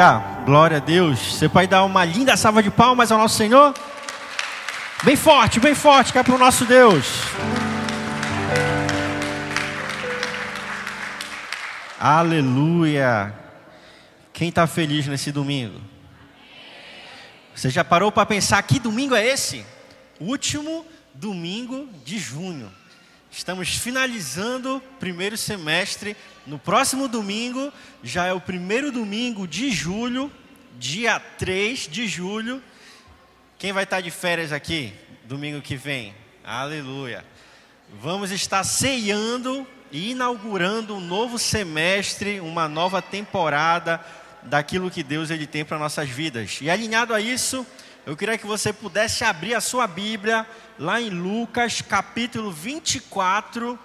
Aleluia, glória a Deus. Você pode dar uma linda salva de palmas ao nosso Senhor? Bem forte, bem forte, que é para o nosso Deus. Aleluia. Quem está feliz nesse domingo? Você já parou para pensar que domingo é esse? Último domingo de junho. Estamos finalizando o primeiro semestre. No próximo domingo, já é o primeiro domingo de julho, dia 3 de julho. Quem vai estar de férias aqui domingo que vem? Aleluia. Vamos estar ceiando e inaugurando um novo semestre, uma nova temporada daquilo que Deus ele tem para nossas vidas. E alinhado a isso, eu queria que você pudesse abrir a sua Bíblia lá em Lucas capítulo 24.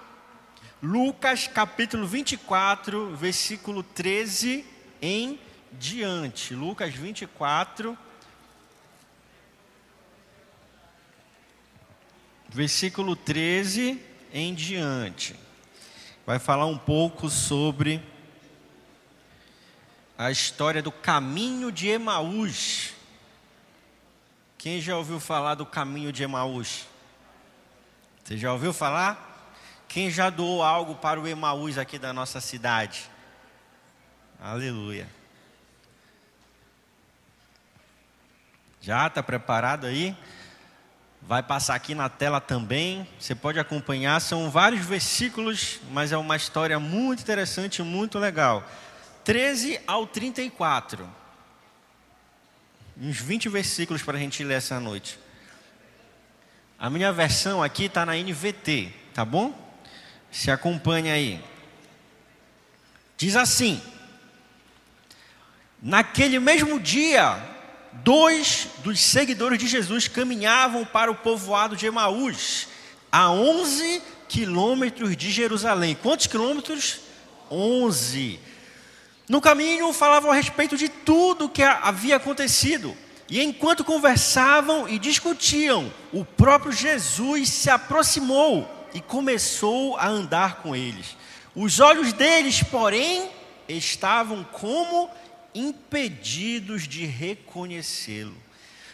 Lucas capítulo 24, versículo 13 em diante. Lucas 24, versículo 13 em diante. Vai falar um pouco sobre a história do caminho de Emaús. Quem já ouviu falar do caminho de Emaús? Você já ouviu falar? Quem já doou algo para o Emaús aqui da nossa cidade? Aleluia. Já está preparado aí? Vai passar aqui na tela também. Você pode acompanhar. São vários versículos, mas é uma história muito interessante, muito legal. 13 ao 34 uns 20 versículos para a gente ler essa noite. A minha versão aqui está na NVT, tá bom? Se acompanha aí. Diz assim: Naquele mesmo dia, dois dos seguidores de Jesus caminhavam para o povoado de Emaús, a 11 quilômetros de Jerusalém. Quantos quilômetros? 11. No caminho falavam a respeito de tudo que havia acontecido. E enquanto conversavam e discutiam, o próprio Jesus se aproximou e começou a andar com eles. Os olhos deles, porém, estavam como impedidos de reconhecê-lo.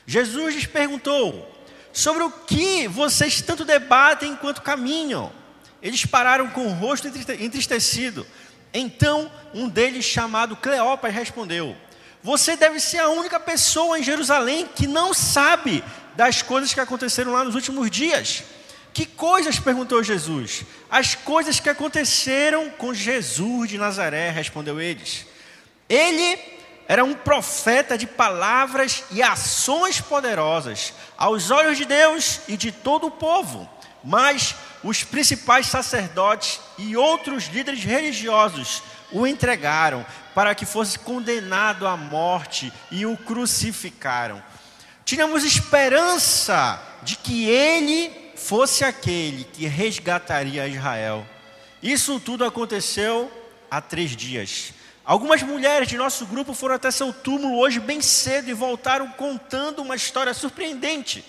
Jesus lhes perguntou: Sobre o que vocês tanto debatem enquanto caminham? Eles pararam com o rosto entristecido. Então, um deles, chamado Cleopas, respondeu: Você deve ser a única pessoa em Jerusalém que não sabe das coisas que aconteceram lá nos últimos dias. Que coisas? perguntou Jesus. As coisas que aconteceram com Jesus de Nazaré, respondeu eles. Ele era um profeta de palavras e ações poderosas aos olhos de Deus e de todo o povo. Mas os principais sacerdotes e outros líderes religiosos o entregaram para que fosse condenado à morte e o crucificaram. Tínhamos esperança de que ele fosse aquele que resgataria Israel. Isso tudo aconteceu há três dias. Algumas mulheres de nosso grupo foram até seu túmulo hoje bem cedo e voltaram contando uma história surpreendente.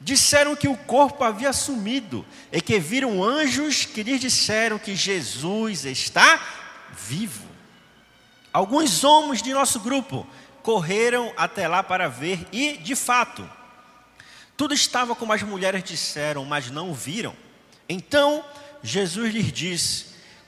Disseram que o corpo havia sumido e que viram anjos que lhes disseram que Jesus está vivo. Alguns homens de nosso grupo correram até lá para ver e, de fato, tudo estava como as mulheres disseram, mas não viram. Então Jesus lhes disse: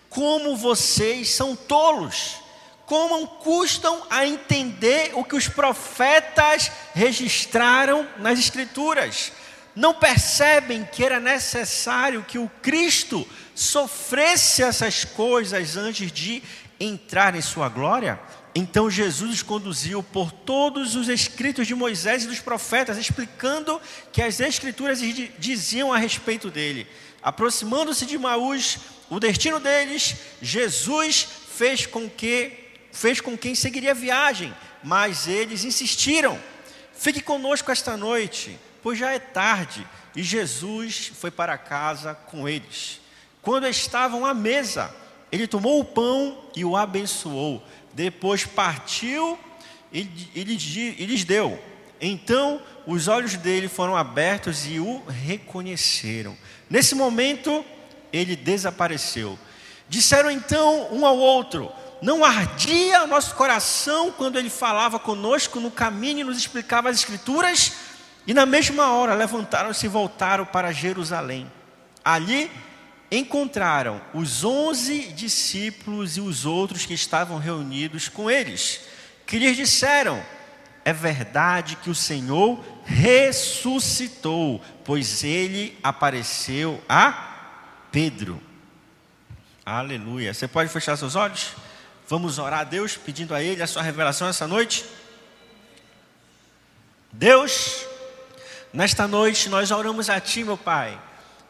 Como vocês são tolos! Como custam a entender o que os profetas registraram nas Escrituras? não percebem que era necessário que o Cristo sofresse essas coisas antes de entrar em sua glória? Então Jesus os conduziu por todos os escritos de Moisés e dos profetas, explicando que as escrituras diziam a respeito dele. Aproximando-se de Maús, o destino deles, Jesus fez com que fez com quem seguiria a viagem, mas eles insistiram. Fique conosco esta noite pois já é tarde. E Jesus foi para casa com eles. Quando estavam à mesa, ele tomou o pão e o abençoou. Depois partiu e, lhes deu. Então os olhos dele foram abertos e o reconheceram. Nesse momento, ele desapareceu. Disseram então um ao outro: não ardia o nosso coração quando ele falava conosco no caminho e nos explicava as Escrituras? E na mesma hora levantaram-se e voltaram para Jerusalém. Ali encontraram os onze discípulos e os outros que estavam reunidos com eles, que lhes disseram: É verdade que o Senhor ressuscitou, pois ele apareceu a Pedro. Aleluia. Você pode fechar seus olhos? Vamos orar a Deus, pedindo a Ele a sua revelação essa noite. Deus, nesta noite nós oramos a Ti, meu Pai.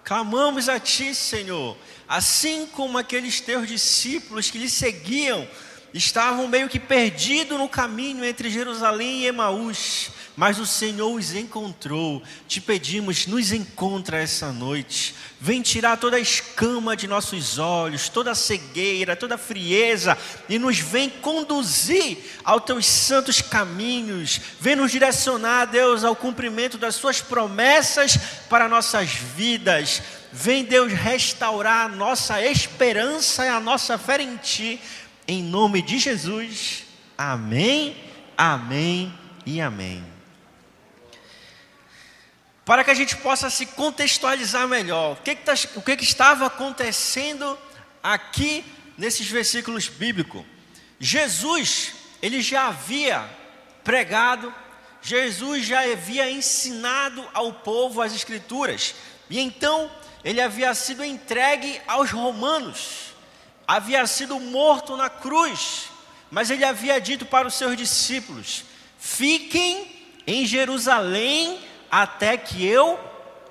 Clamamos a Ti, Senhor. Assim como aqueles teus discípulos que lhe seguiam, estavam meio que perdidos no caminho entre Jerusalém e Emaús mas o Senhor os encontrou. Te pedimos, nos encontra essa noite. Vem tirar toda a escama de nossos olhos, toda a cegueira, toda a frieza e nos vem conduzir aos teus santos caminhos. Vem nos direcionar, Deus, ao cumprimento das suas promessas para nossas vidas. Vem, Deus, restaurar a nossa esperança e a nossa fé em Ti. Em nome de Jesus. Amém, amém e amém para que a gente possa se contextualizar melhor. O que, que, tá, o que, que estava acontecendo aqui nesses versículos bíblicos? Jesus, ele já havia pregado, Jesus já havia ensinado ao povo as Escrituras, e então ele havia sido entregue aos romanos, havia sido morto na cruz, mas ele havia dito para os seus discípulos: fiquem em Jerusalém até que eu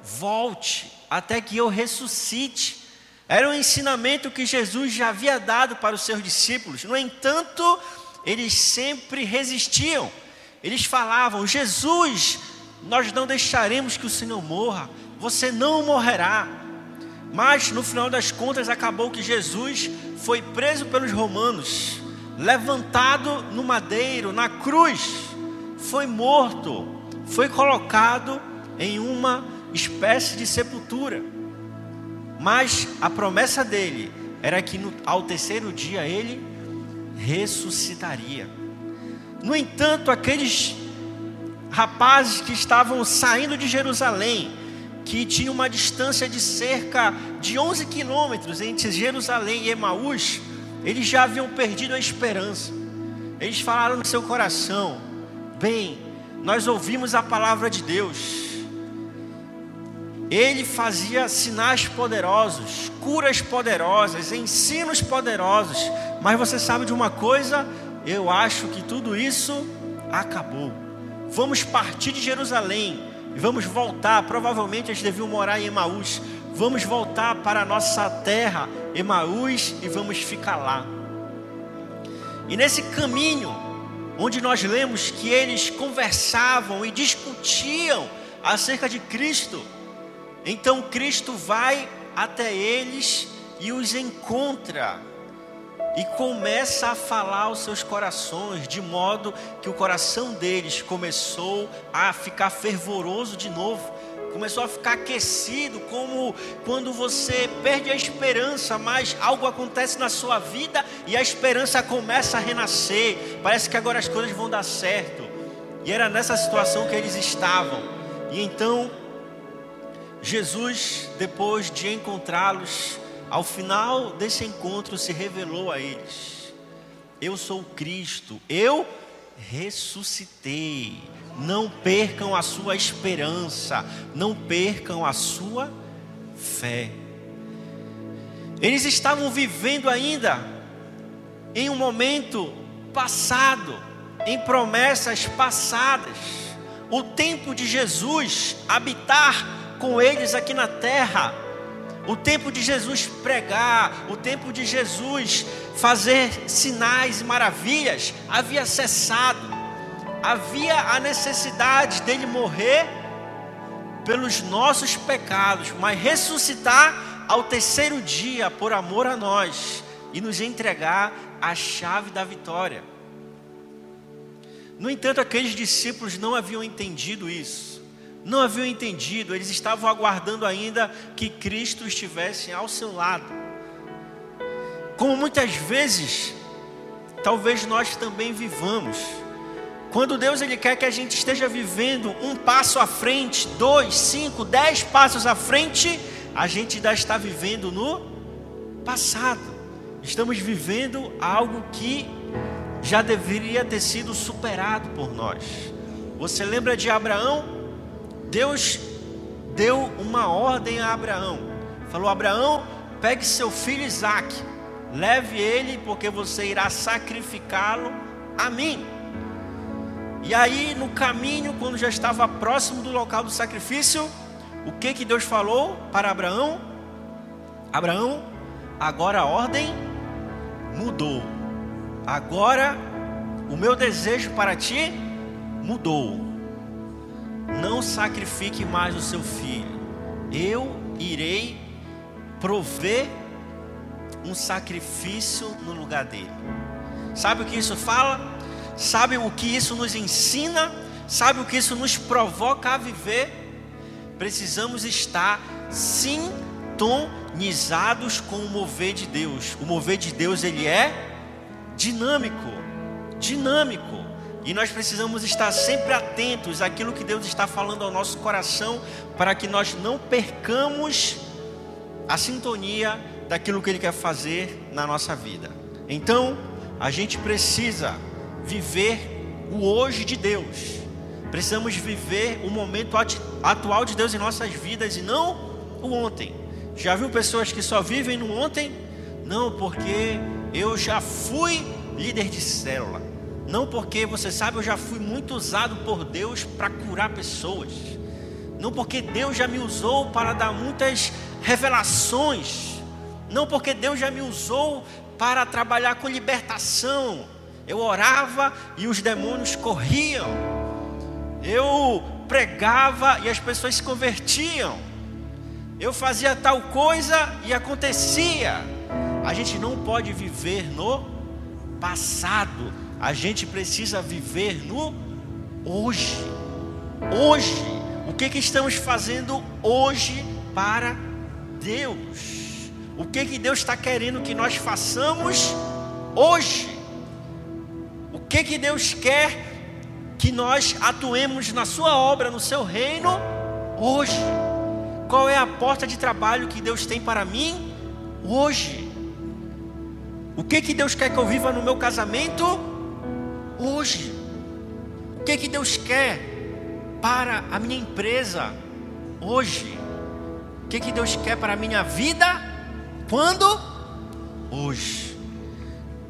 volte, até que eu ressuscite. Era um ensinamento que Jesus já havia dado para os seus discípulos. No entanto, eles sempre resistiam. Eles falavam: Jesus, nós não deixaremos que o Senhor morra, você não morrerá. Mas no final das contas, acabou que Jesus foi preso pelos romanos, levantado no madeiro, na cruz, foi morto foi colocado em uma espécie de sepultura. Mas a promessa dele era que no, ao terceiro dia ele ressuscitaria. No entanto, aqueles rapazes que estavam saindo de Jerusalém, que tinham uma distância de cerca de 11 quilômetros entre Jerusalém e Emaús, eles já haviam perdido a esperança. Eles falaram no seu coração: bem, nós ouvimos a palavra de Deus. Ele fazia sinais poderosos, curas poderosas, ensinos poderosos. Mas você sabe de uma coisa? Eu acho que tudo isso acabou. Vamos partir de Jerusalém e vamos voltar. Provavelmente eles deviam morar em Emaús. Vamos voltar para a nossa terra, Emaús, e vamos ficar lá. E nesse caminho, onde nós lemos que eles conversavam e discutiam acerca de Cristo. Então Cristo vai até eles e os encontra e começa a falar aos seus corações, de modo que o coração deles começou a ficar fervoroso de novo começou a ficar aquecido, como quando você perde a esperança, mas algo acontece na sua vida e a esperança começa a renascer. Parece que agora as coisas vão dar certo. E era nessa situação que eles estavam. E então, Jesus, depois de encontrá-los, ao final desse encontro, se revelou a eles: Eu sou Cristo, eu ressuscitei. Não percam a sua esperança, não percam a sua fé. Eles estavam vivendo ainda em um momento passado, em promessas passadas. O tempo de Jesus habitar com eles aqui na terra, o tempo de Jesus pregar, o tempo de Jesus fazer sinais e maravilhas havia cessado havia a necessidade dele morrer pelos nossos pecados, mas ressuscitar ao terceiro dia por amor a nós e nos entregar a chave da vitória. No entanto, aqueles discípulos não haviam entendido isso, não haviam entendido, eles estavam aguardando ainda que Cristo estivesse ao seu lado. Como muitas vezes talvez nós também vivamos. Quando Deus ele quer que a gente esteja vivendo um passo à frente, dois, cinco, dez passos à frente, a gente ainda está vivendo no passado. Estamos vivendo algo que já deveria ter sido superado por nós. Você lembra de Abraão? Deus deu uma ordem a Abraão. Falou: Abraão, pegue seu filho Isaque, leve ele, porque você irá sacrificá-lo a mim. E aí, no caminho, quando já estava próximo do local do sacrifício, o que que Deus falou para Abraão? Abraão, agora a ordem mudou. Agora o meu desejo para ti mudou. Não sacrifique mais o seu filho. Eu irei prover um sacrifício no lugar dele. Sabe o que isso fala? Sabe o que isso nos ensina? Sabe o que isso nos provoca a viver? Precisamos estar sintonizados com o mover de Deus. O mover de Deus ele é dinâmico, dinâmico. E nós precisamos estar sempre atentos àquilo que Deus está falando ao nosso coração, para que nós não percamos a sintonia daquilo que Ele quer fazer na nossa vida. Então, a gente precisa viver o hoje de Deus. Precisamos viver o momento atual de Deus em nossas vidas e não o ontem. Já viu pessoas que só vivem no ontem? Não, porque eu já fui líder de célula. Não porque você sabe, eu já fui muito usado por Deus para curar pessoas. Não porque Deus já me usou para dar muitas revelações. Não porque Deus já me usou para trabalhar com libertação. Eu orava e os demônios corriam. Eu pregava e as pessoas se convertiam. Eu fazia tal coisa e acontecia. A gente não pode viver no passado. A gente precisa viver no hoje. Hoje. O que, que estamos fazendo hoje para Deus? O que, que Deus está querendo que nós façamos hoje? que que Deus quer que nós atuemos na sua obra, no seu reino hoje? Qual é a porta de trabalho que Deus tem para mim hoje? O que que Deus quer que eu viva no meu casamento hoje? O que que Deus quer para a minha empresa hoje? O que que Deus quer para a minha vida quando hoje?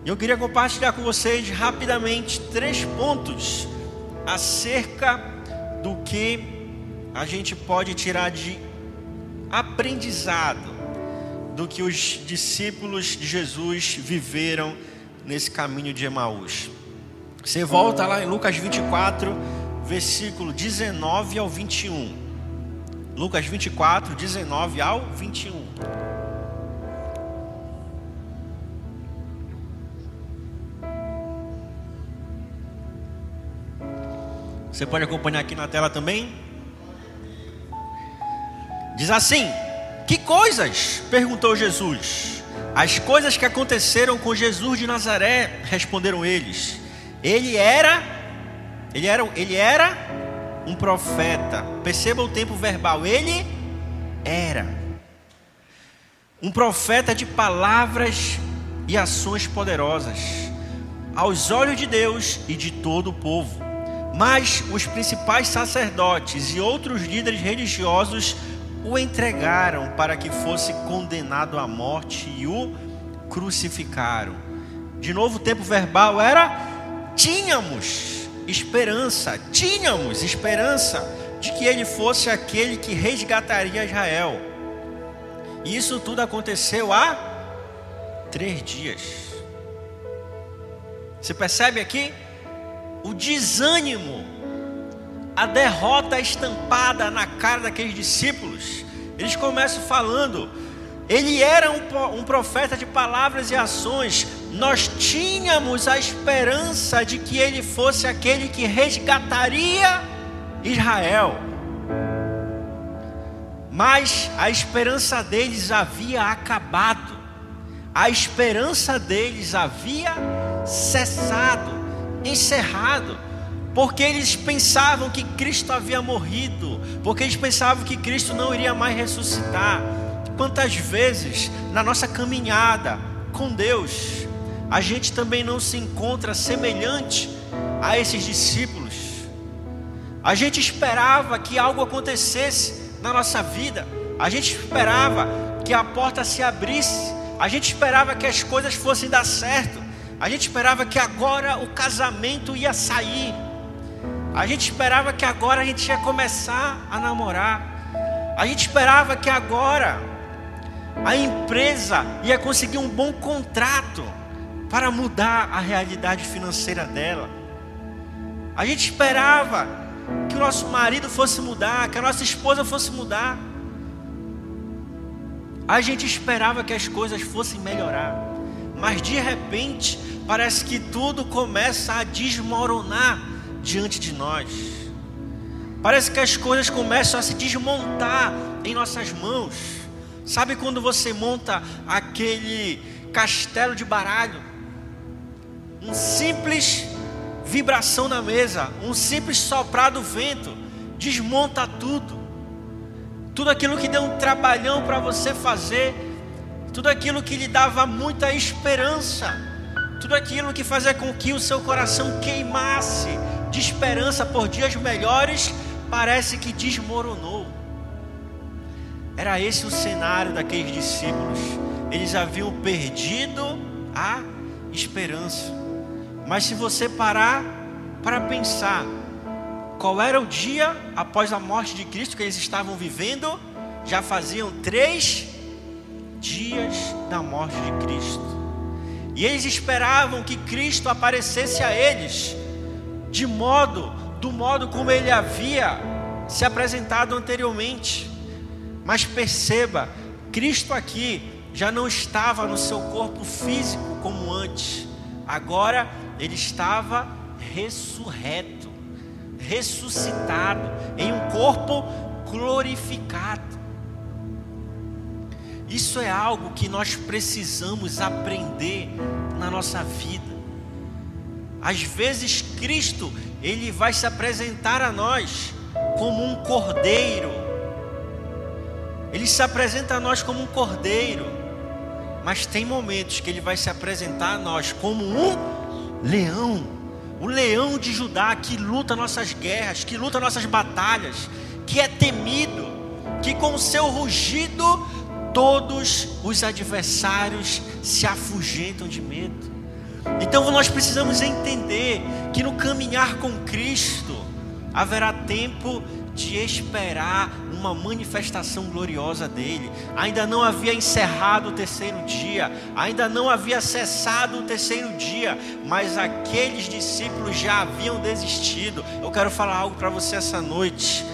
Eu queria compartilhar com vocês rapidamente três pontos acerca do que a gente pode tirar de aprendizado do que os discípulos de Jesus viveram nesse caminho de Emaús. Você volta lá em Lucas 24, versículo 19 ao 21. Lucas 24, 19 ao 21. Você pode acompanhar aqui na tela também. Diz assim: Que coisas? perguntou Jesus. As coisas que aconteceram com Jesus de Nazaré, responderam eles. Ele era ele era ele era um profeta. Perceba o tempo verbal. Ele era um profeta de palavras e ações poderosas aos olhos de Deus e de todo o povo. Mas os principais sacerdotes e outros líderes religiosos o entregaram para que fosse condenado à morte e o crucificaram. De novo, o tempo verbal era: tínhamos esperança, tínhamos esperança de que ele fosse aquele que resgataria Israel. E isso tudo aconteceu há três dias. Você percebe aqui? o desânimo, a derrota estampada na cara daqueles discípulos. Eles começam falando, ele era um, profeta de palavras e ações. Nós tínhamos a esperança de que ele fosse aquele que resgataria Israel. Mas a esperança deles havia acabado. A esperança deles havia cessado, encerrado, porque eles pensavam que Cristo havia morrido, porque eles pensavam que Cristo não iria mais ressuscitar. Quantas vezes na nossa caminhada com Deus, a gente também não se encontra semelhante a esses discípulos. A gente esperava que algo acontecesse na nossa vida, a gente esperava que a porta se abrisse, a gente esperava que as coisas fossem dar certo, a gente esperava que agora o casamento ia sair, a gente esperava que agora a gente ia começar a namorar, a gente esperava que agora a empresa ia conseguir um bom contrato para mudar a realidade financeira dela. A gente esperava que o nosso marido fosse mudar, que a nossa esposa fosse mudar. A gente esperava que as coisas fossem melhorar, mas de repente parece que tudo começa a desmoronar diante de nós. Parece que as coisas começam a se desmontar em nossas mãos. Sabe quando você monta aquele castelo de baralho? Um simples vibração na mesa, um simples soprar do vento desmonta tudo tudo aquilo que deu um trabalhão para você fazer, tudo aquilo que lhe dava muita esperança, tudo aquilo que fazia com que o seu coração queimasse de esperança por dias melhores, parece que desmoronou. Era esse o cenário daqueles discípulos. Eles haviam perdido a esperança. Mas se você parar para pensar, qual era o dia após a morte de Cristo que eles estavam vivendo? Já faziam três dias da morte de Cristo. E eles esperavam que Cristo aparecesse a eles de modo, do modo como ele havia se apresentado anteriormente. Mas perceba, Cristo aqui já não estava no seu corpo físico como antes. Agora ele estava ressurreto ressuscitado em um corpo glorificado. Isso é algo que nós precisamos aprender na nossa vida. Às vezes Cristo, ele vai se apresentar a nós como um cordeiro. Ele se apresenta a nós como um cordeiro. Mas tem momentos que ele vai se apresentar a nós como um leão o leão de Judá que luta nossas guerras, que luta nossas batalhas, que é temido, que com o seu rugido todos os adversários se afugentam de medo. Então nós precisamos entender que no caminhar com Cristo haverá tempo de esperar uma manifestação gloriosa dele. Ainda não havia encerrado o terceiro dia, ainda não havia cessado o terceiro dia, mas aqueles discípulos já haviam desistido. Eu quero falar algo para você essa noite.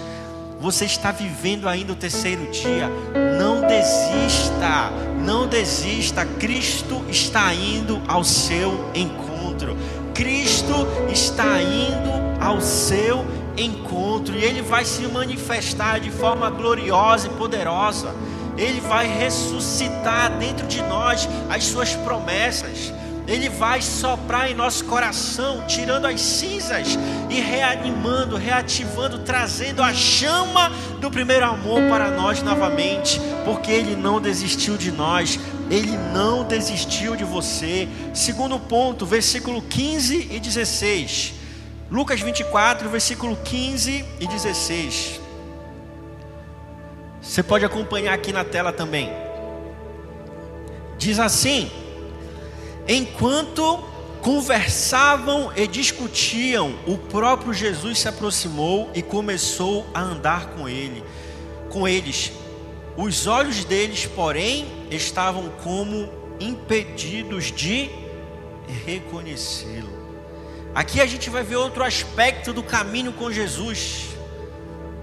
Você está vivendo ainda o terceiro dia, não desista, não desista. Cristo está indo ao seu encontro. Cristo está indo ao seu encontro encontro e ele vai se manifestar de forma gloriosa e poderosa. Ele vai ressuscitar dentro de nós as suas promessas. Ele vai soprar em nosso coração, tirando as cinzas e reanimando, reativando, trazendo a chama do primeiro amor para nós novamente, porque Ele não desistiu de nós, Ele não desistiu de você. Segundo ponto, versículo 15 e 16. Lucas 24, versículo 15 e 16. Você pode acompanhar aqui na tela também. Diz assim: Enquanto conversavam e discutiam, o próprio Jesus se aproximou e começou a andar com ele, com eles. Os olhos deles, porém, estavam como impedidos de reconhecê-lo. Aqui a gente vai ver outro aspecto do caminho com Jesus,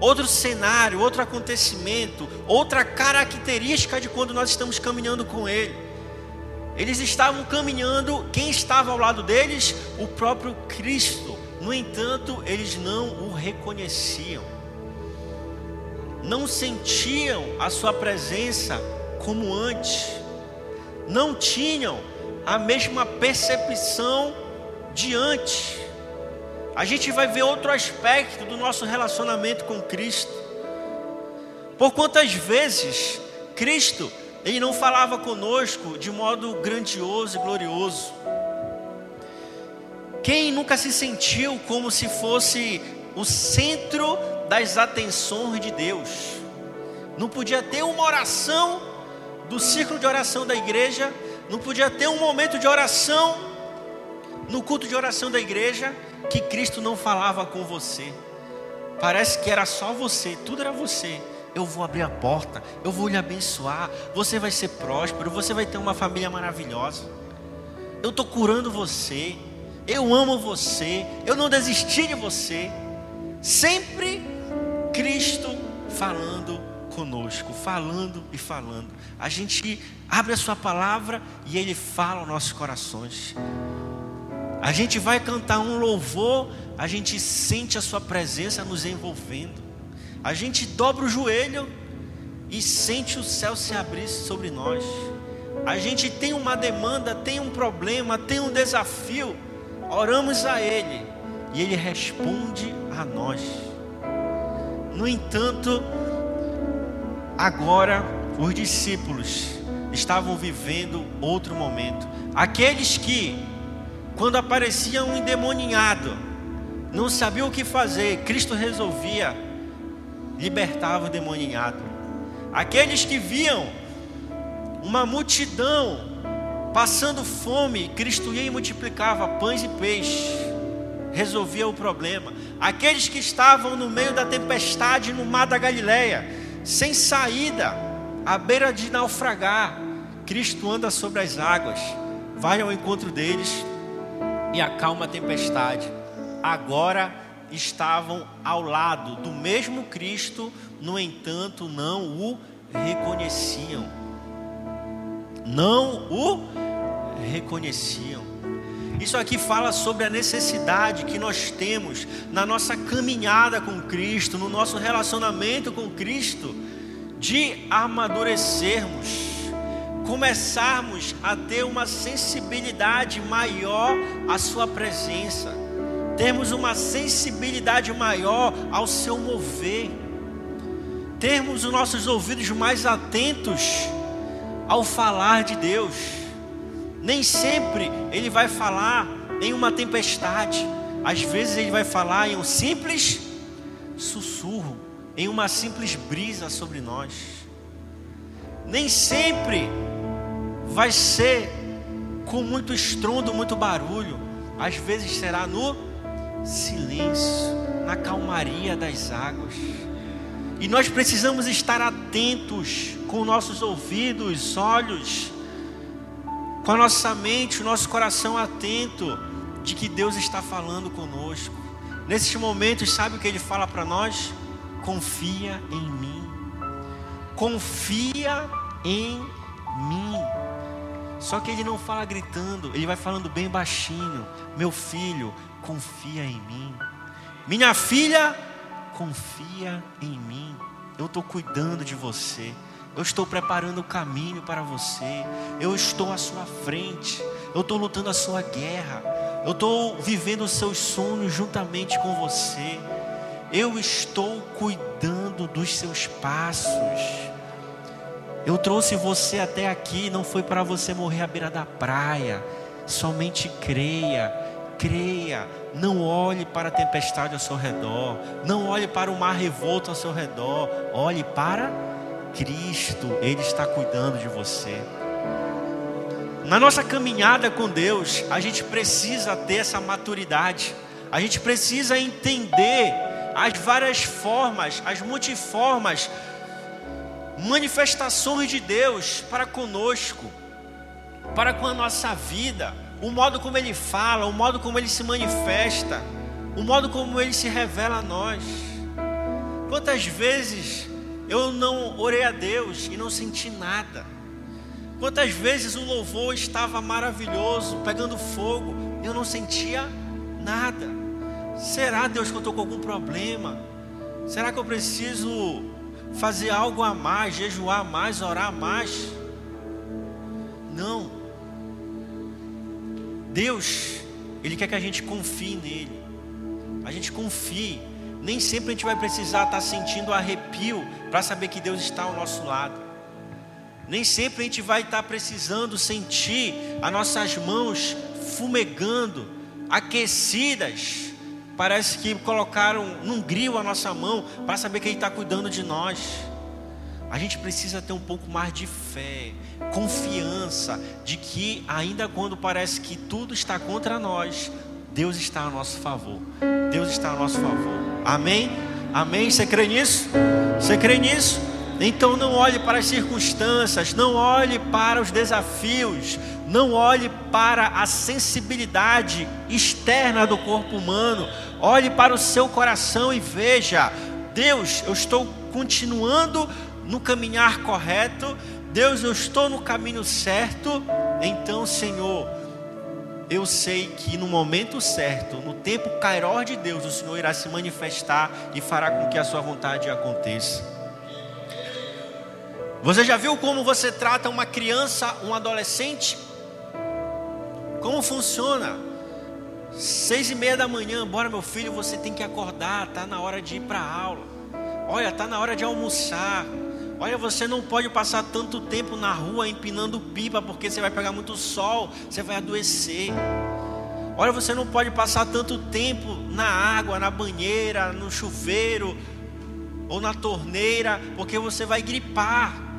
outro cenário, outro acontecimento, outra característica de quando nós estamos caminhando com Ele. Eles estavam caminhando, quem estava ao lado deles? O próprio Cristo. No entanto, eles não o reconheciam, não sentiam a Sua presença como antes, não tinham a mesma percepção diante. A gente vai ver outro aspecto do nosso relacionamento com Cristo. Por quantas vezes Cristo, ele não falava conosco de modo grandioso e glorioso. Quem nunca se sentiu como se fosse o centro das atenções de Deus? Não podia ter uma oração do círculo de oração da igreja, não podia ter um momento de oração no culto de oração da igreja que Cristo não falava com você. Parece que era só você, tudo era você. Eu vou abrir a porta, eu vou lhe abençoar, você vai ser próspero, você vai ter uma família maravilhosa. Eu estou curando você, eu amo você, eu não desisti de você. Sempre Cristo falando conosco, falando e falando. A gente abre a Sua palavra e Ele fala aos nossos corações. A gente vai cantar um louvor, a gente sente a Sua presença nos envolvendo. A gente dobra o joelho e sente o céu se abrir sobre nós. A gente tem uma demanda, tem um problema, tem um desafio oramos a Ele e Ele responde a nós. No entanto, agora os discípulos estavam vivendo outro momento. Aqueles que, quando aparecia um endemoniado, não sabiam o que fazer, Cristo resolvia libertar o endemoniado. Aqueles que viam uma multidão Passando fome, Cristo ia e multiplicava pães e peixes, resolvia o problema. Aqueles que estavam no meio da tempestade no mar da Galileia, sem saída, à beira de naufragar, Cristo anda sobre as águas, vai ao encontro deles e acalma a tempestade. Agora estavam ao lado do mesmo Cristo, no entanto, não o reconheciam não o reconheciam. Isso aqui fala sobre a necessidade que nós temos na nossa caminhada com Cristo, no nosso relacionamento com Cristo, de amadurecermos, começarmos a ter uma sensibilidade maior à Sua presença, termos uma sensibilidade maior ao Seu mover, termos os nossos ouvidos mais atentos ao falar de Deus. Nem sempre ele vai falar em uma tempestade, às vezes ele vai falar em um simples sussurro, em uma simples brisa sobre nós. Nem sempre vai ser com muito estrondo, muito barulho, às vezes será no silêncio, na calmaria das águas. E nós precisamos estar atentos com nossos ouvidos, olhos, com a nossa mente, o nosso coração atento de que Deus está falando conosco. Nesses momentos, sabe o que Ele fala para nós? Confia em mim. Confia em mim. Só que Ele não fala gritando, Ele vai falando bem baixinho. Meu filho, confia em mim. Minha filha, confia em mim. Eu estou cuidando de você. Eu estou preparando o caminho para você. Eu estou à sua frente. Eu estou lutando a sua guerra. Eu estou vivendo os seus sonhos juntamente com você. Eu estou cuidando dos seus passos. Eu trouxe você até aqui, não foi para você morrer à beira da praia. Somente creia creia, não olhe para a tempestade ao seu redor, não olhe para o mar revolto ao seu redor, olhe para Cristo, Ele está cuidando de você. Na nossa caminhada com Deus, a gente precisa ter essa maturidade, a gente precisa entender as várias formas, as multiformas manifestações de Deus para conosco, para com a nossa vida o modo como ele fala, o modo como ele se manifesta, o modo como ele se revela a nós. Quantas vezes eu não orei a Deus e não senti nada? Quantas vezes o louvor estava maravilhoso, pegando fogo, e eu não sentia nada? Será, Deus, que eu estou com algum problema? Será que eu preciso fazer algo a mais, jejuar mais, orar mais? Não. Deus, Ele quer que a gente confie nele. A gente confie. Nem sempre a gente vai precisar estar sentindo arrepio para saber que Deus está ao nosso lado. Nem sempre a gente vai estar precisando sentir as nossas mãos fumegando, aquecidas. Parece que colocaram num gril a nossa mão para saber que Ele está cuidando de nós. A gente precisa ter um pouco mais de fé, confiança de que, ainda quando parece que tudo está contra nós, Deus está a nosso favor. Deus está a nosso favor. Amém? Amém? Você crê nisso? Você crê nisso? Então não olhe para as circunstâncias, não olhe para os desafios, não olhe para a sensibilidade externa do corpo humano, olhe para o seu coração e veja: Deus, eu estou continuando no caminhar correto, Deus, eu estou no caminho certo, então, Senhor, eu sei que no momento certo, no tempo cairó de Deus, o Senhor irá se manifestar e fará com que a sua vontade aconteça. Você já viu como você trata uma criança, um adolescente? Como funciona? Seis e meia da manhã, bora meu filho, você tem que acordar, tá na hora de ir para a aula. Olha, tá na hora de almoçar. Olha, você não pode passar tanto tempo na rua empinando pipa, porque você vai pegar muito sol, você vai adoecer. Olha, você não pode passar tanto tempo na água, na banheira, no chuveiro ou na torneira, porque você vai gripar.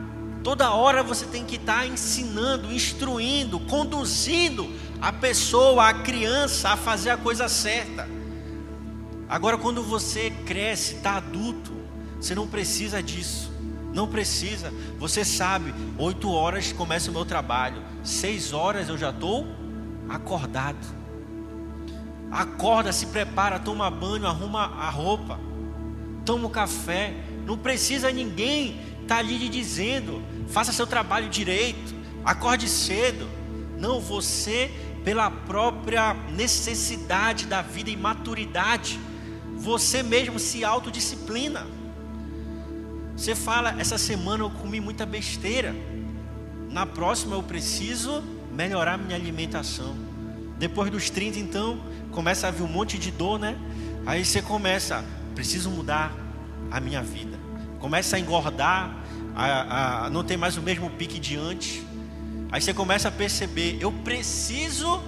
Toda hora você tem que estar ensinando, instruindo, conduzindo a pessoa, a criança a fazer a coisa certa. Agora, quando você cresce, está adulto, você não precisa disso. Não precisa. Você sabe, oito horas começa o meu trabalho, seis horas eu já estou acordado. Acorda, se prepara, toma banho, arruma a roupa, toma o café. Não precisa ninguém estar tá ali lhe dizendo faça seu trabalho direito, acorde cedo. Não, você, pela própria necessidade da vida e maturidade, você mesmo se autodisciplina. Você fala, essa semana eu comi muita besteira. Na próxima eu preciso melhorar minha alimentação. Depois dos 30, então, começa a vir um monte de dor, né? Aí você começa, preciso mudar a minha vida. Começa a engordar, a, a, não tem mais o mesmo pique de antes. Aí você começa a perceber: eu preciso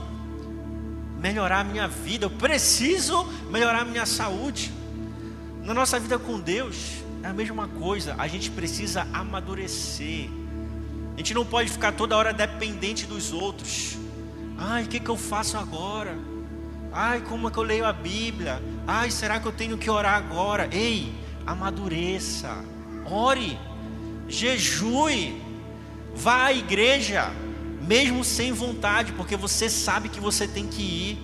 melhorar a minha vida, eu preciso melhorar a minha saúde. Na nossa vida com Deus é a mesma coisa, a gente precisa amadurecer. A gente não pode ficar toda hora dependente dos outros. Ai, o que, que eu faço agora? Ai, como é que eu leio a Bíblia? Ai, será que eu tenho que orar agora? Ei, amadureça, ore jejue, vá à igreja, mesmo sem vontade, porque você sabe que você tem que ir.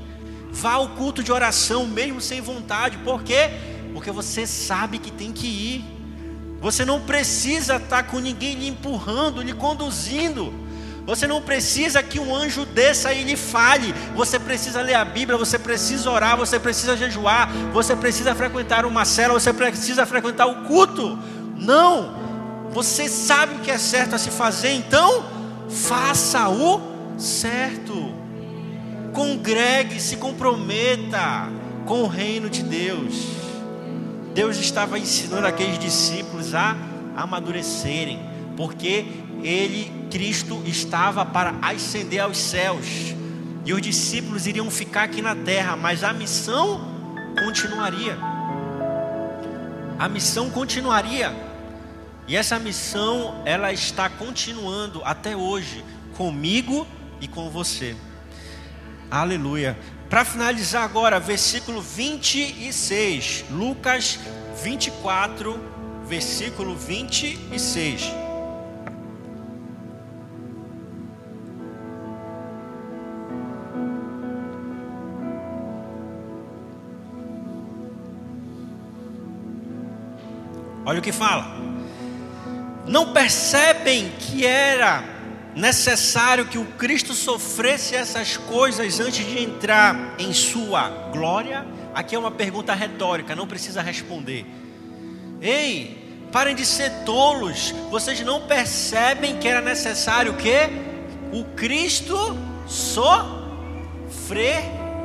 Vá ao culto de oração, mesmo sem vontade, por quê? Porque você sabe que tem que ir. Você não precisa estar com ninguém lhe empurrando, lhe conduzindo. Você não precisa que um anjo desça e lhe fale. Você precisa ler a Bíblia, você precisa orar, você precisa jejuar, você precisa frequentar uma cela, você precisa frequentar o culto. Não, você sabe o que é certo a se fazer, então faça o certo. Congregue, se comprometa com o reino de Deus. Deus estava ensinando aqueles discípulos a amadurecerem, porque ele, Cristo, estava para ascender aos céus. E os discípulos iriam ficar aqui na terra, mas a missão continuaria. A missão continuaria. E essa missão, ela está continuando até hoje, comigo e com você. Aleluia. Para finalizar agora, versículo 26, Lucas 24, versículo 26. Olha o que fala não percebem que era necessário que o Cristo sofresse essas coisas antes de entrar em sua glória? Aqui é uma pergunta retórica, não precisa responder. Ei, parem de ser tolos. Vocês não percebem que era necessário que o Cristo sofresse?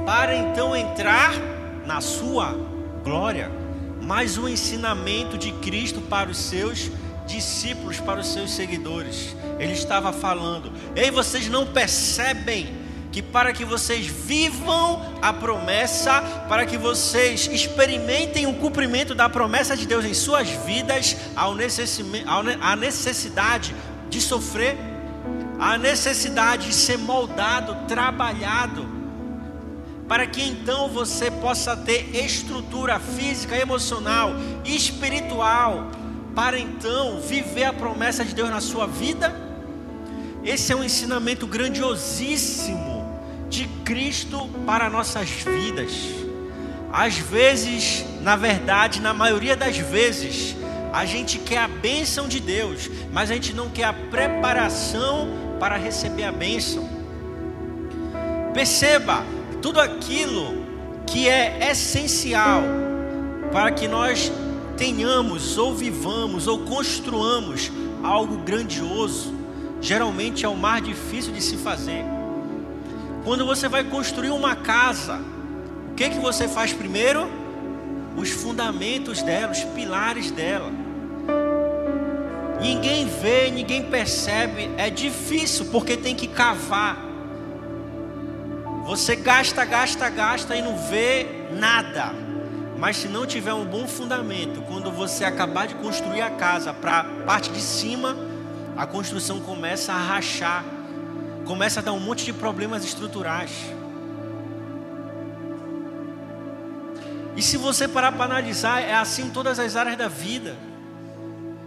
para então entrar na sua glória. Mais um ensinamento de Cristo para os seus discípulos, para os seus seguidores. Ele estava falando: Ei, vocês não percebem que para que vocês vivam a promessa, para que vocês experimentem o cumprimento da promessa de Deus em suas vidas, a necessidade de sofrer, a necessidade de ser moldado, trabalhado, para que então você possa ter estrutura física, emocional, espiritual, para então viver a promessa de Deus na sua vida. Esse é um ensinamento grandiosíssimo de Cristo para nossas vidas. Às vezes, na verdade, na maioria das vezes, a gente quer a bênção de Deus, mas a gente não quer a preparação para receber a bênção. Perceba, tudo aquilo que é essencial para que nós tenhamos, ou vivamos, ou construamos algo grandioso, geralmente é o mais difícil de se fazer. Quando você vai construir uma casa, o que que você faz primeiro? Os fundamentos dela, os pilares dela. Ninguém vê, ninguém percebe, é difícil porque tem que cavar. Você gasta, gasta, gasta e não vê nada. Mas se não tiver um bom fundamento, quando você acabar de construir a casa para a parte de cima, a construção começa a rachar começa a dar um monte de problemas estruturais. E se você parar para analisar, é assim em todas as áreas da vida.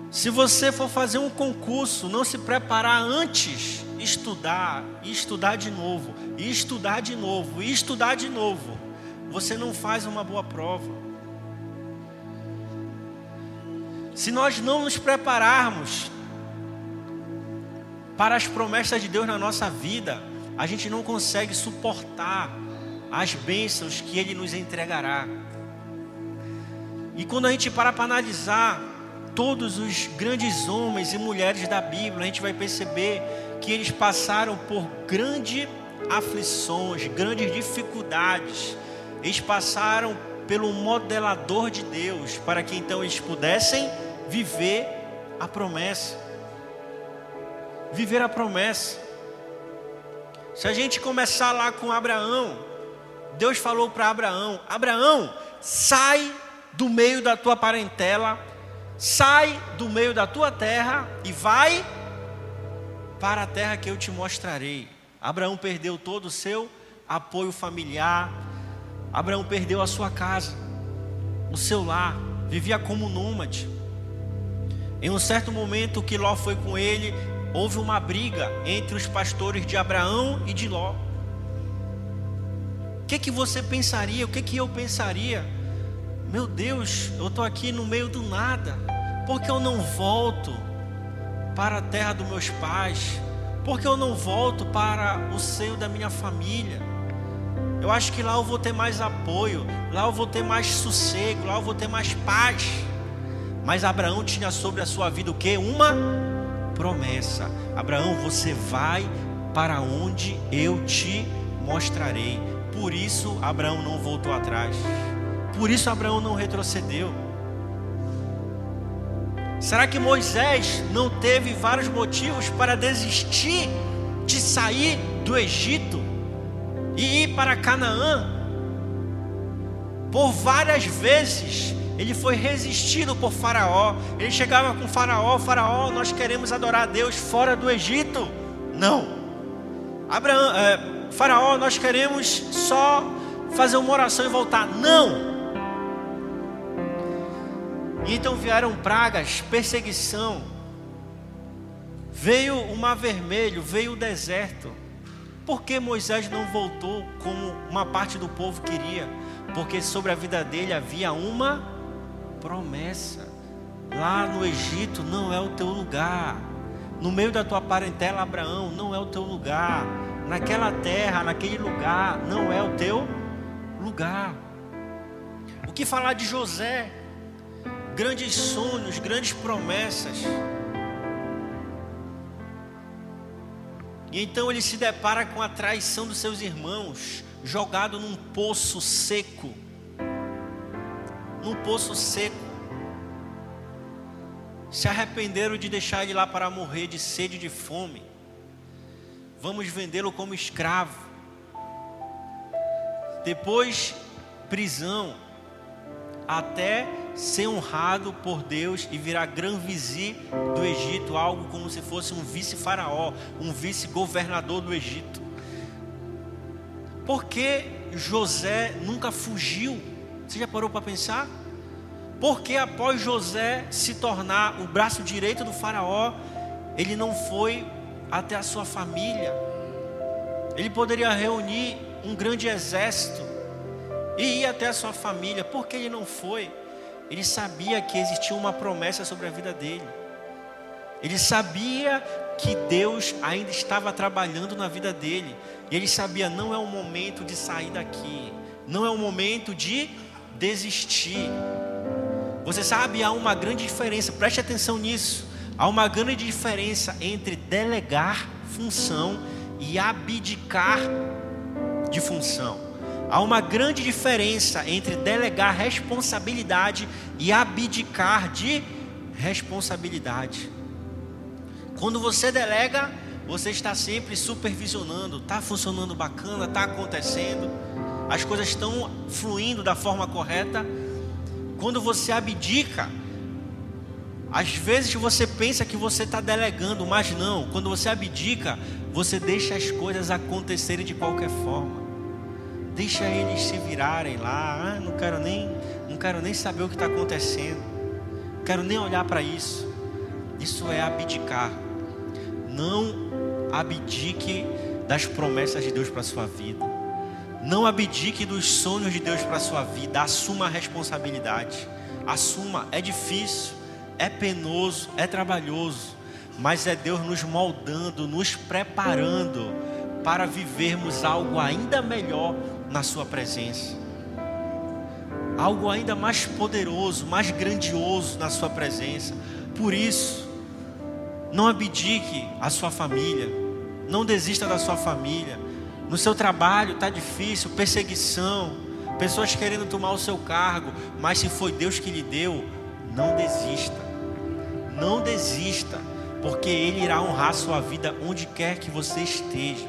Se você for fazer um concurso, não se preparar antes, estudar, e estudar de novo, e estudar de novo, e estudar de novo, você não faz uma boa prova. Se nós não nos prepararmos, para as promessas de Deus na nossa vida, a gente não consegue suportar as bênçãos que Ele nos entregará. E quando a gente para para analisar todos os grandes homens e mulheres da Bíblia, a gente vai perceber que eles passaram por grandes aflições, grandes dificuldades. Eles passaram pelo modelador de Deus, para que então eles pudessem viver a promessa viver a promessa. Se a gente começar lá com Abraão, Deus falou para Abraão: Abraão, sai do meio da tua parentela, sai do meio da tua terra e vai para a terra que eu te mostrarei. Abraão perdeu todo o seu apoio familiar, Abraão perdeu a sua casa, o seu lar, vivia como nômade. Em um certo momento que Ló foi com ele, houve uma briga entre os pastores de Abraão e de Ló. O que, que você pensaria? O que, que eu pensaria? Meu Deus, eu estou aqui no meio do nada. Por que eu não volto para a terra dos meus pais? Por que eu não volto para o seio da minha família? Eu acho que lá eu vou ter mais apoio, lá eu vou ter mais sossego, lá eu vou ter mais paz. Mas Abraão tinha sobre a sua vida o que? Uma promessa: Abraão, você vai para onde eu te mostrarei. Por isso, Abraão não voltou atrás. Por isso, Abraão não retrocedeu. Será que Moisés não teve vários motivos para desistir de sair do Egito e ir para Canaã? Por várias vezes ele foi resistido por Faraó. Ele chegava com Faraó: Faraó, nós queremos adorar a Deus fora do Egito. Não. Abraão, é, Faraó, nós queremos só fazer uma oração e voltar. Não. Então vieram pragas, perseguição. Veio o mar vermelho, veio o deserto. Por que Moisés não voltou como uma parte do povo queria? Porque sobre a vida dele havia uma promessa. Lá no Egito não é o teu lugar. No meio da tua parentela, Abraão, não é o teu lugar. Naquela terra, naquele lugar, não é o teu lugar. O que falar de José? Grandes sonhos, grandes promessas. E então ele se depara com a traição dos seus irmãos, jogado num poço seco. Num poço seco. Se arrependeram de deixar ele lá para morrer de sede e de fome. Vamos vendê-lo como escravo. Depois, prisão. Até ser honrado por Deus e virar grão-vizir do Egito, algo como se fosse um vice-faraó, um vice-governador do Egito. Por que José nunca fugiu? Você já parou para pensar? Porque após José se tornar o braço direito do faraó, ele não foi até a sua família. Ele poderia reunir um grande exército e ir até a sua família. Por que ele não foi? Ele sabia que existia uma promessa sobre a vida dele. Ele sabia que Deus ainda estava trabalhando na vida dele. E ele sabia: não é o momento de sair daqui. Não é o momento de desistir. Você sabe, há uma grande diferença, preste atenção nisso. Há uma grande diferença entre delegar função e abdicar de função. Há uma grande diferença entre delegar responsabilidade e abdicar de responsabilidade. Quando você delega, você está sempre supervisionando, está funcionando bacana, está acontecendo, as coisas estão fluindo da forma correta. Quando você abdica, às vezes você pensa que você está delegando, mas não. Quando você abdica, você deixa as coisas acontecerem de qualquer forma. Deixa eles se virarem lá. Ah, não quero nem, não quero nem saber o que está acontecendo. Não quero nem olhar para isso. Isso é abdicar. Não abdique das promessas de Deus para sua vida. Não abdique dos sonhos de Deus para sua vida. Assuma a responsabilidade. Assuma. É difícil, é penoso, é trabalhoso. Mas é Deus nos moldando, nos preparando para vivermos algo ainda melhor na Sua presença. Algo ainda mais poderoso, mais grandioso na Sua presença. Por isso, não abdique a sua família, não desista da sua família. No seu trabalho está difícil, perseguição, pessoas querendo tomar o seu cargo, mas se foi Deus que lhe deu, não desista. Não desista, porque Ele irá honrar a sua vida onde quer que você esteja.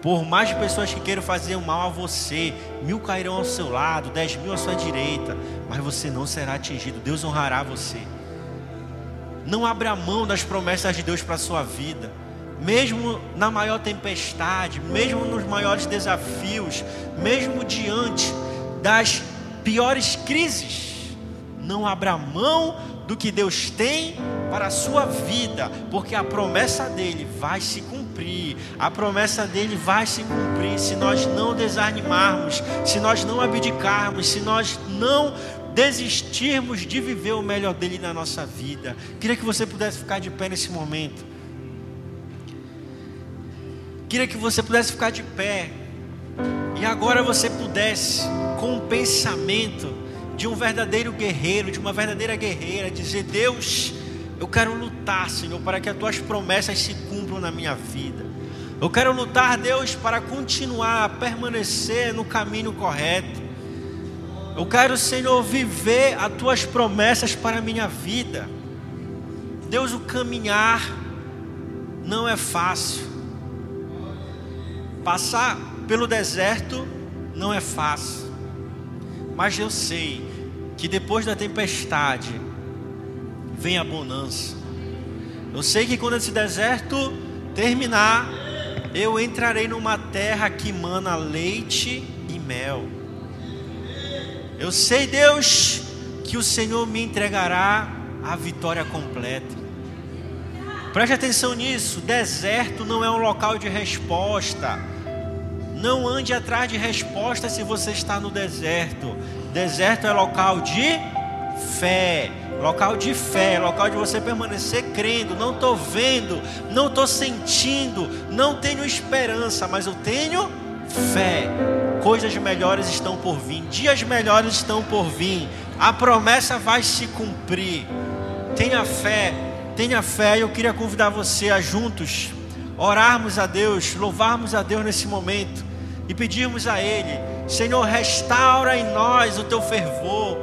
Por mais pessoas que queiram fazer o mal a você, mil cairão ao seu lado, dez mil à sua direita, mas você não será atingido. Deus honrará você. Não abra mão das promessas de Deus para a sua vida. Mesmo na maior tempestade, mesmo nos maiores desafios, mesmo diante das piores crises, não abra mão do que Deus tem para a sua vida, porque a promessa dele vai se cumprir. A promessa dele vai se cumprir se nós não desanimarmos, se nós não abdicarmos, se nós não desistirmos de viver o melhor dele na nossa vida. Queria que você pudesse ficar de pé nesse momento. Queria que você pudesse ficar de pé. E agora você pudesse, com o pensamento de um verdadeiro guerreiro, de uma verdadeira guerreira, dizer: Deus, eu quero lutar, Senhor, para que as tuas promessas se cumpram na minha vida. Eu quero lutar, Deus, para continuar a permanecer no caminho correto. Eu quero, Senhor, viver as tuas promessas para a minha vida. Deus, o caminhar não é fácil. Passar pelo deserto não é fácil. Mas eu sei que depois da tempestade vem a bonança. Eu sei que quando esse deserto terminar, eu entrarei numa terra que mana leite e mel. Eu sei, Deus, que o Senhor me entregará a vitória completa. Preste atenção nisso: deserto não é um local de resposta. Não ande atrás de resposta se você está no deserto. Deserto é local de fé, local de fé, local de você permanecer crendo. Não estou vendo, não estou sentindo, não tenho esperança, mas eu tenho fé. Coisas melhores estão por vir, dias melhores estão por vir. A promessa vai se cumprir. Tenha fé, tenha fé. Eu queria convidar você a juntos orarmos a Deus, louvarmos a Deus nesse momento e pedirmos a Ele: Senhor, restaura em nós o teu fervor.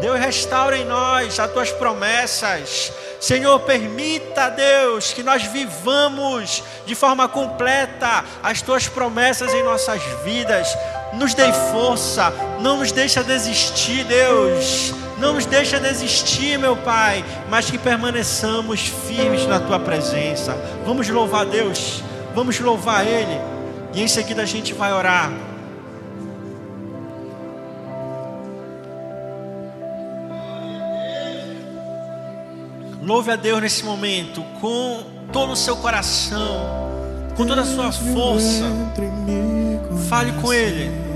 Deus, restaura em nós as tuas promessas. Senhor, permita, Deus, que nós vivamos de forma completa as tuas promessas em nossas vidas. Nos dê força, não nos deixa desistir, Deus. Não nos deixa desistir, meu Pai, mas que permaneçamos firmes na tua presença. Vamos louvar Deus, vamos louvar Ele. E em seguida a gente vai orar. Louve a Deus nesse momento com todo o seu coração, com toda a sua força. Fale com Ele.